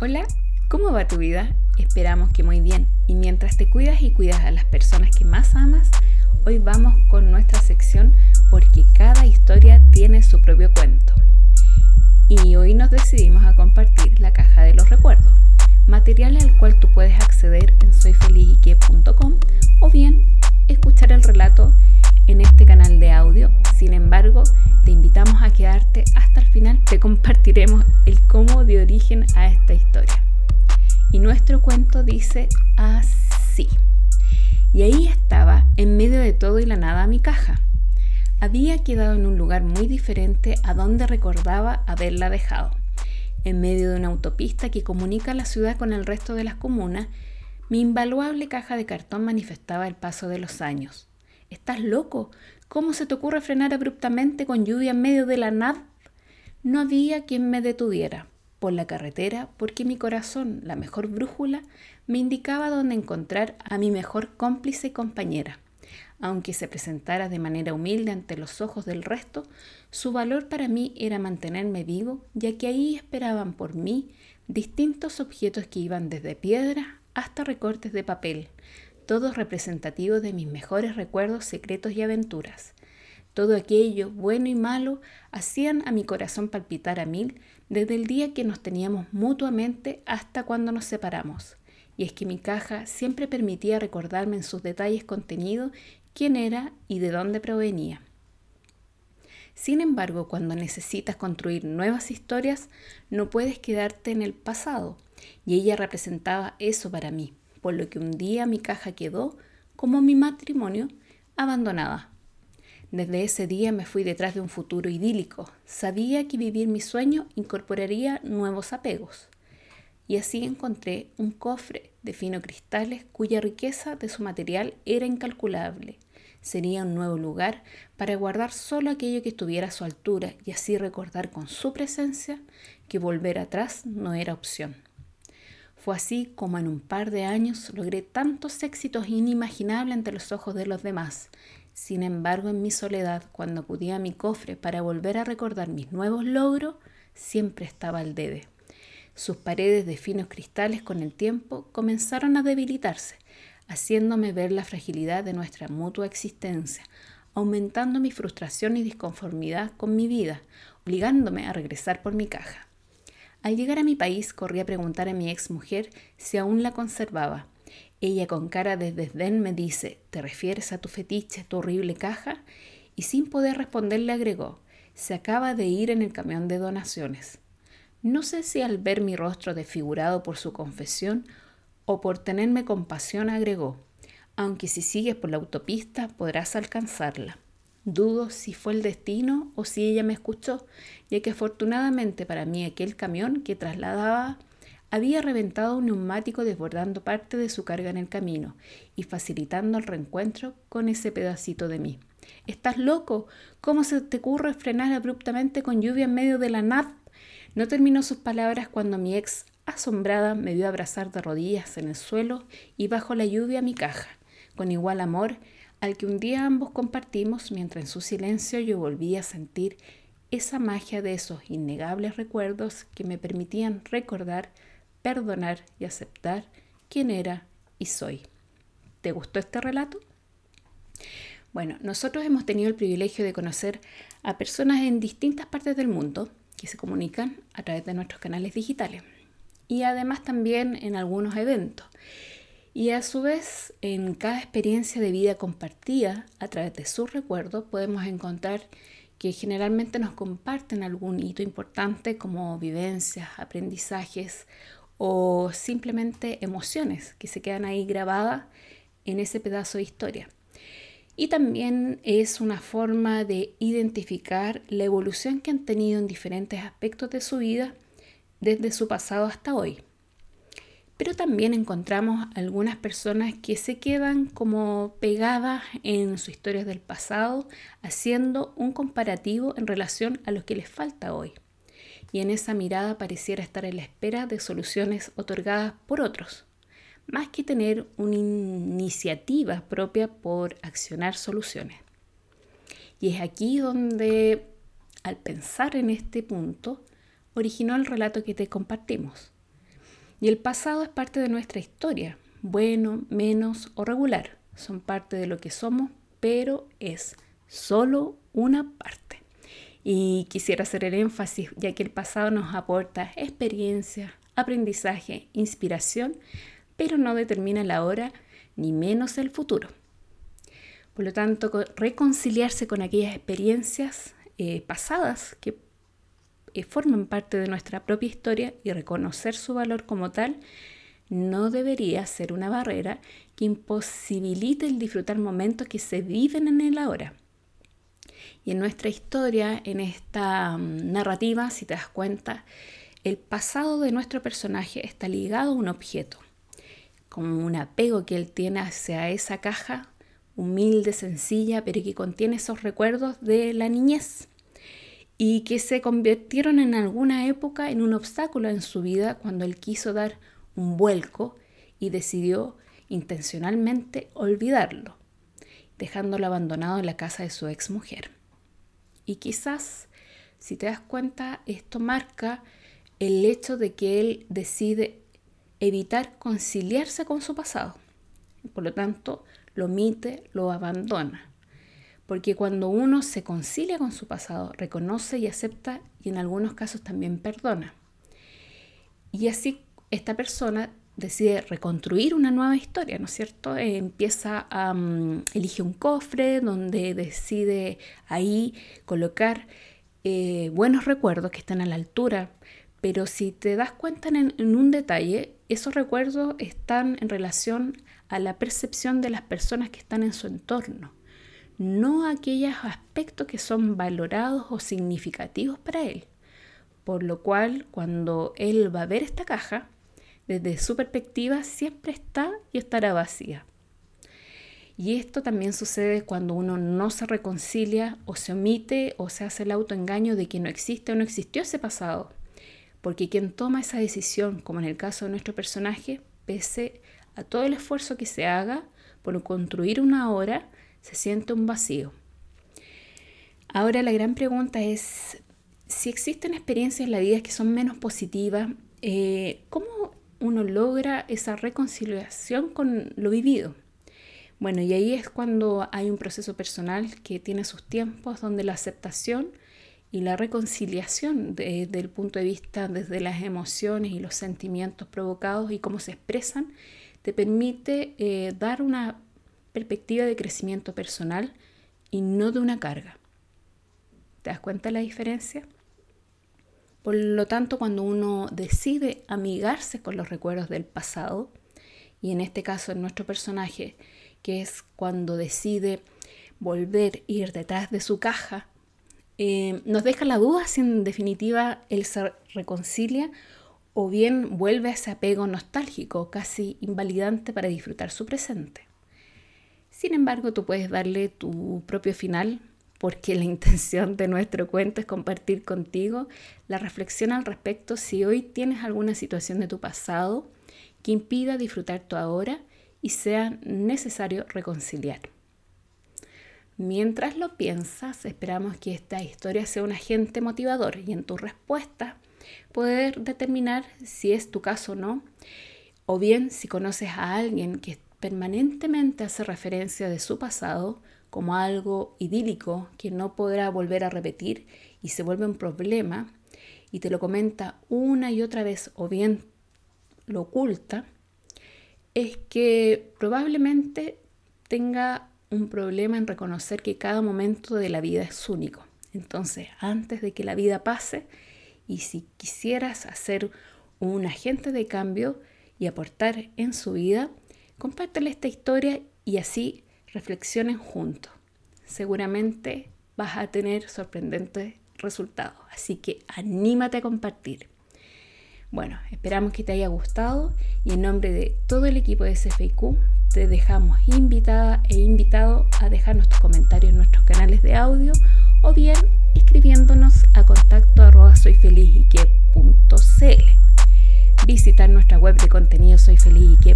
Hola, ¿cómo va tu vida? Esperamos que muy bien. Y mientras te cuidas y cuidas a las personas que más amas, hoy vamos con nuestra sección porque cada historia tiene su propio cuento. Y hoy nos decidimos a compartir la caja de los recuerdos, material al cual tú puedes acceder en soyfelizyque.com o bien escuchar el relato en este canal de audio. Sin embargo, te invitamos a quedarte hasta el final, te compartiremos el cómo de origen a esta historia. Y nuestro cuento dice así. Y ahí estaba, en medio de todo y la nada, mi caja. Había quedado en un lugar muy diferente a donde recordaba haberla dejado. En medio de una autopista que comunica la ciudad con el resto de las comunas, mi invaluable caja de cartón manifestaba el paso de los años. ¿Estás loco? ¿Cómo se te ocurre frenar abruptamente con lluvia en medio de la nada? No había quien me detuviera por la carretera porque mi corazón, la mejor brújula, me indicaba dónde encontrar a mi mejor cómplice y compañera. Aunque se presentara de manera humilde ante los ojos del resto, su valor para mí era mantenerme vivo, ya que ahí esperaban por mí distintos objetos que iban desde piedra hasta recortes de papel, todos representativos de mis mejores recuerdos secretos y aventuras. Todo aquello, bueno y malo, hacían a mi corazón palpitar a mil desde el día que nos teníamos mutuamente hasta cuando nos separamos. Y es que mi caja siempre permitía recordarme en sus detalles contenidos quién era y de dónde provenía. Sin embargo, cuando necesitas construir nuevas historias, no puedes quedarte en el pasado, y ella representaba eso para mí por lo que un día mi caja quedó, como mi matrimonio, abandonada. Desde ese día me fui detrás de un futuro idílico. Sabía que vivir mi sueño incorporaría nuevos apegos. Y así encontré un cofre de fino cristales cuya riqueza de su material era incalculable. Sería un nuevo lugar para guardar solo aquello que estuviera a su altura y así recordar con su presencia que volver atrás no era opción. Fue así como en un par de años logré tantos éxitos inimaginables ante los ojos de los demás. Sin embargo, en mi soledad, cuando acudía a mi cofre para volver a recordar mis nuevos logros, siempre estaba el debe. Sus paredes de finos cristales con el tiempo comenzaron a debilitarse, haciéndome ver la fragilidad de nuestra mutua existencia, aumentando mi frustración y disconformidad con mi vida, obligándome a regresar por mi caja. Al llegar a mi país corrí a preguntar a mi ex mujer si aún la conservaba. Ella con cara de desdén me dice, ¿te refieres a tu fetiche, tu horrible caja? Y sin poder responderle agregó, se acaba de ir en el camión de donaciones. No sé si al ver mi rostro desfigurado por su confesión o por tenerme compasión agregó, aunque si sigues por la autopista podrás alcanzarla. Dudo si fue el destino o si ella me escuchó, ya que afortunadamente para mí aquel camión que trasladaba había reventado un neumático desbordando parte de su carga en el camino y facilitando el reencuentro con ese pedacito de mí. ¿Estás loco? ¿Cómo se te ocurre frenar abruptamente con lluvia en medio de la nada? No terminó sus palabras cuando mi ex, asombrada, me vio abrazar de rodillas en el suelo y bajo la lluvia mi caja. Con igual amor, al que un día ambos compartimos mientras en su silencio yo volvía a sentir esa magia de esos innegables recuerdos que me permitían recordar, perdonar y aceptar quién era y soy. ¿Te gustó este relato? Bueno, nosotros hemos tenido el privilegio de conocer a personas en distintas partes del mundo que se comunican a través de nuestros canales digitales y además también en algunos eventos. Y a su vez, en cada experiencia de vida compartida a través de sus recuerdos, podemos encontrar que generalmente nos comparten algún hito importante como vivencias, aprendizajes o simplemente emociones que se quedan ahí grabadas en ese pedazo de historia. Y también es una forma de identificar la evolución que han tenido en diferentes aspectos de su vida desde su pasado hasta hoy pero también encontramos algunas personas que se quedan como pegadas en sus historias del pasado, haciendo un comparativo en relación a lo que les falta hoy. Y en esa mirada pareciera estar en la espera de soluciones otorgadas por otros, más que tener una iniciativa propia por accionar soluciones. Y es aquí donde, al pensar en este punto, originó el relato que te compartimos Y el pasado es parte de nuestra historia, bueno, menos o regular. Son parte de lo que somos, pero es solo una parte. Y quisiera hacer el énfasis, ya que el pasado nos aporta experiencia, aprendizaje, inspiración, pero no determina la hora ni menos el futuro. Por lo tanto, reconciliarse con aquellas experiencias eh, pasadas que eh, forman parte de nuestra propia historia y reconocer su valor como tal no debería ser una barrera que imposibilite el disfrutar momentos que se viven en el ahora. Y en nuestra historia, en esta mm, narrativa, si te das cuenta, el pasado de nuestro personaje está ligado a un objeto, como un apego que él tiene hacia esa caja humilde, sencilla, pero que contiene esos recuerdos de la niñez y que se convirtieron en alguna época en un obstáculo en su vida cuando él quiso dar un vuelco y decidió intencionalmente olvidarlo, dejándolo abandonado en la casa de su ex mujer. Y quizás, si te das cuenta, esto marca el hecho de que él decide evitar conciliarse con su pasado. Por lo tanto, lo omite, lo abandona. Porque cuando uno se concilia con su pasado, reconoce y acepta y en algunos casos también perdona. Y así esta persona decide reconstruir una nueva historia, ¿no es cierto? Eh, empieza a um, elige un cofre donde decide ahí colocar eh, buenos recuerdos que están a la altura, pero si te das cuenta en, en un detalle, esos recuerdos están en relación a la percepción de las personas que están en su entorno, no aquellos aspectos que son valorados o significativos para él. Por lo cual, cuando él va a ver esta caja, desde su perspectiva siempre está y estará vacía. Y esto también sucede cuando uno no se reconcilia o se omite o se hace el autoengaño de que no existe o no existió ese pasado. Porque quien toma esa decisión, como en el caso de nuestro personaje, pese a todo el esfuerzo que se haga por construir una hora, se siente un vacío. Ahora la gran pregunta es, si existen experiencias en la vida que son menos positivas, eh, ¿cómo uno logra esa reconciliación con lo vivido? Bueno, y ahí es cuando hay un proceso personal que tiene sus tiempos, donde la aceptación y la reconciliación desde el punto de vista desde las emociones y los sentimientos provocados y cómo se expresan te permite eh, dar una perspectiva de crecimiento personal y no de una carga. ¿Te das cuenta de la diferencia? Por lo tanto, cuando uno decide amigarse con los recuerdos del pasado, y en este caso en nuestro personaje, que es cuando decide volver, ir detrás de su caja, eh, nos deja la duda si en definitiva él se reconcilia o bien vuelve a ese apego nostálgico, casi invalidante para disfrutar su presente. Sin embargo, tú puedes darle tu propio final porque la intención de nuestro cuento es compartir contigo la reflexión al respecto si hoy tienes alguna situación de tu pasado que impida disfrutar tu ahora y sea necesario reconciliar. Mientras lo piensas, esperamos que esta historia sea un agente motivador y en tu respuesta poder determinar si es tu caso o no, o bien si conoces a alguien que permanentemente hace referencia de su pasado como algo idílico que no podrá volver a repetir y se vuelve un problema y te lo comenta una y otra vez o bien lo oculta, es que probablemente tenga un problema en reconocer que cada momento de la vida es único. Entonces, antes de que la vida pase, y si quisieras hacer un agente de cambio y aportar en su vida, compártele esta historia y así reflexionen juntos. Seguramente vas a tener sorprendentes resultados, así que anímate a compartir. Bueno, esperamos que te haya gustado y en nombre de todo el equipo de SFIQ te dejamos invitada e invitado a dejarnos tus comentarios en nuestros canales de audio o bien escribiéndonos a contacto arroba soyfelizyque.cl. Visitar nuestra web de contenido soyfelizyque.com,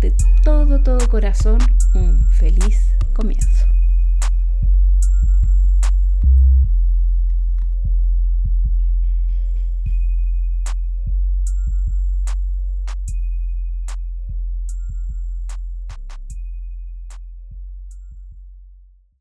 de todo, todo corazón un feliz comienzo.